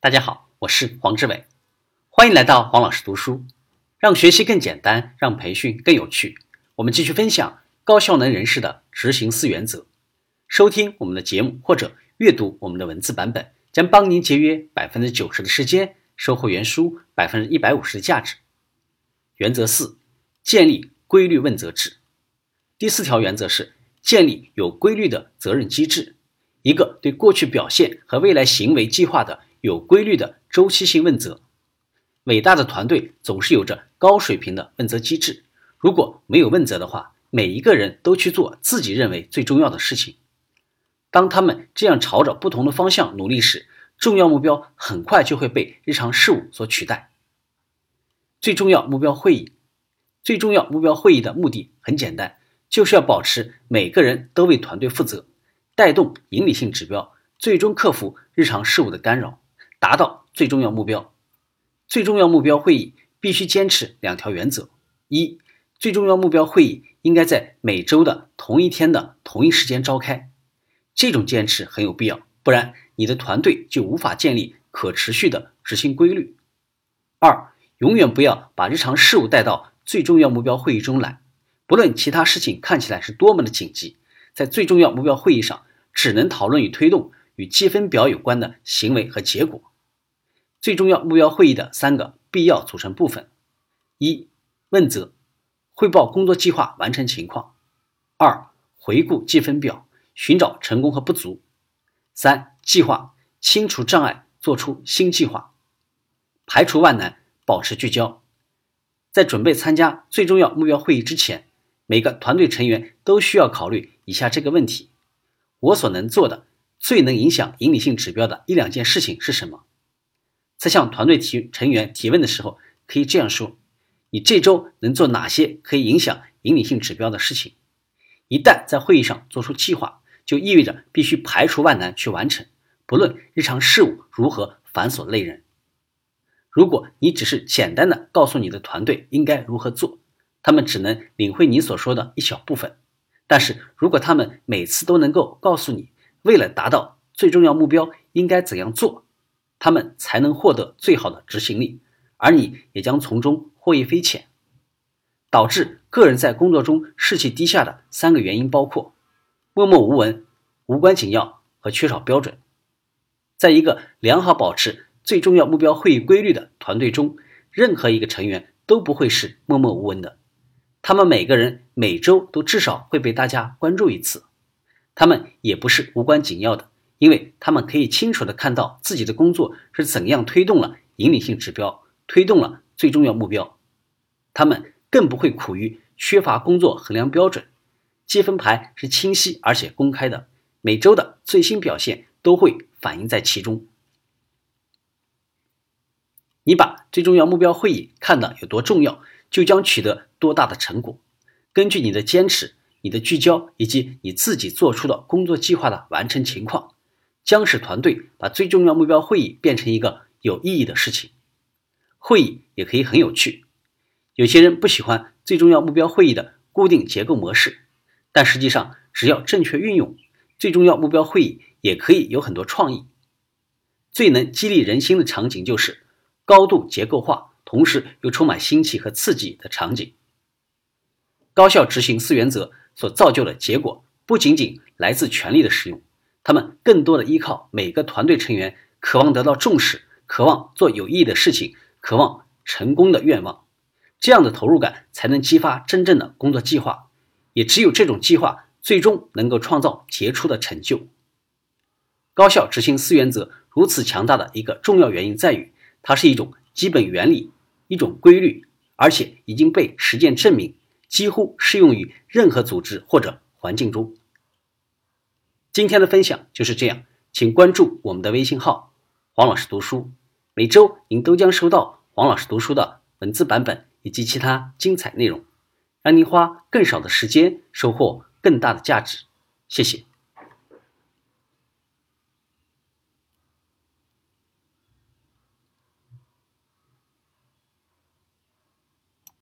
大家好，我是黄志伟，欢迎来到黄老师读书，让学习更简单，让培训更有趣。我们继续分享高效能人士的执行四原则。收听我们的节目或者阅读我们的文字版本，将帮您节约百分之九十的时间，收获原书百分之一百五十的价值。原则四：建立规律问责制。第四条原则是建立有规律的责任机制，一个对过去表现和未来行为计划的。有规律的周期性问责，伟大的团队总是有着高水平的问责机制。如果没有问责的话，每一个人都去做自己认为最重要的事情。当他们这样朝着不同的方向努力时，重要目标很快就会被日常事务所取代。最重要目标会议，最重要目标会议的目的很简单，就是要保持每个人都为团队负责，带动引领性指标，最终克服日常事务的干扰。达到最重要目标，最重要目标会议必须坚持两条原则：一，最重要目标会议应该在每周的同一天的同一时间召开，这种坚持很有必要，不然你的团队就无法建立可持续的执行规律。二，永远不要把日常事务带到最重要目标会议中来，不论其他事情看起来是多么的紧急，在最重要目标会议上只能讨论与推动与积分表有关的行为和结果。最重要目标会议的三个必要组成部分：一、问责，汇报工作计划完成情况；二、回顾积分表，寻找成功和不足；三、计划，清除障碍，做出新计划，排除万难，保持聚焦。在准备参加最重要目标会议之前，每个团队成员都需要考虑以下这个问题：我所能做的最能影响引领性指标的一两件事情是什么？在向团队提成员提问的时候，可以这样说：你这周能做哪些可以影响引领性指标的事情？一旦在会议上做出计划，就意味着必须排除万难去完成，不论日常事务如何繁琐累人。如果你只是简单的告诉你的团队应该如何做，他们只能领会你所说的一小部分。但是如果他们每次都能够告诉你，为了达到最重要目标应该怎样做，他们才能获得最好的执行力，而你也将从中获益匪浅。导致个人在工作中士气低下的三个原因包括：默默无闻、无关紧要和缺少标准。在一个良好保持最重要目标会议规律的团队中，任何一个成员都不会是默默无闻的。他们每个人每周都至少会被大家关注一次。他们也不是无关紧要的。因为他们可以清楚地看到自己的工作是怎样推动了引领性指标，推动了最重要目标。他们更不会苦于缺乏工作衡量标准，积分牌是清晰而且公开的，每周的最新表现都会反映在其中。你把最重要目标会议看得有多重要，就将取得多大的成果。根据你的坚持、你的聚焦以及你自己做出的工作计划的完成情况。将使团队把最重要目标会议变成一个有意义的事情。会议也可以很有趣。有些人不喜欢最重要目标会议的固定结构模式，但实际上只要正确运用，最重要目标会议也可以有很多创意。最能激励人心的场景就是高度结构化，同时又充满新奇和刺激的场景。高效执行四原则所造就的结果，不仅仅来自权力的使用。他们更多的依靠每个团队成员渴望得到重视、渴望做有意义的事情、渴望成功的愿望，这样的投入感才能激发真正的工作计划。也只有这种计划，最终能够创造杰出的成就。高效执行四原则如此强大的一个重要原因在于，它是一种基本原理、一种规律，而且已经被实践证明，几乎适用于任何组织或者环境中。今天的分享就是这样，请关注我们的微信号“黄老师读书”，每周您都将收到黄老师读书的文字版本以及其他精彩内容，让您花更少的时间收获更大的价值。谢谢。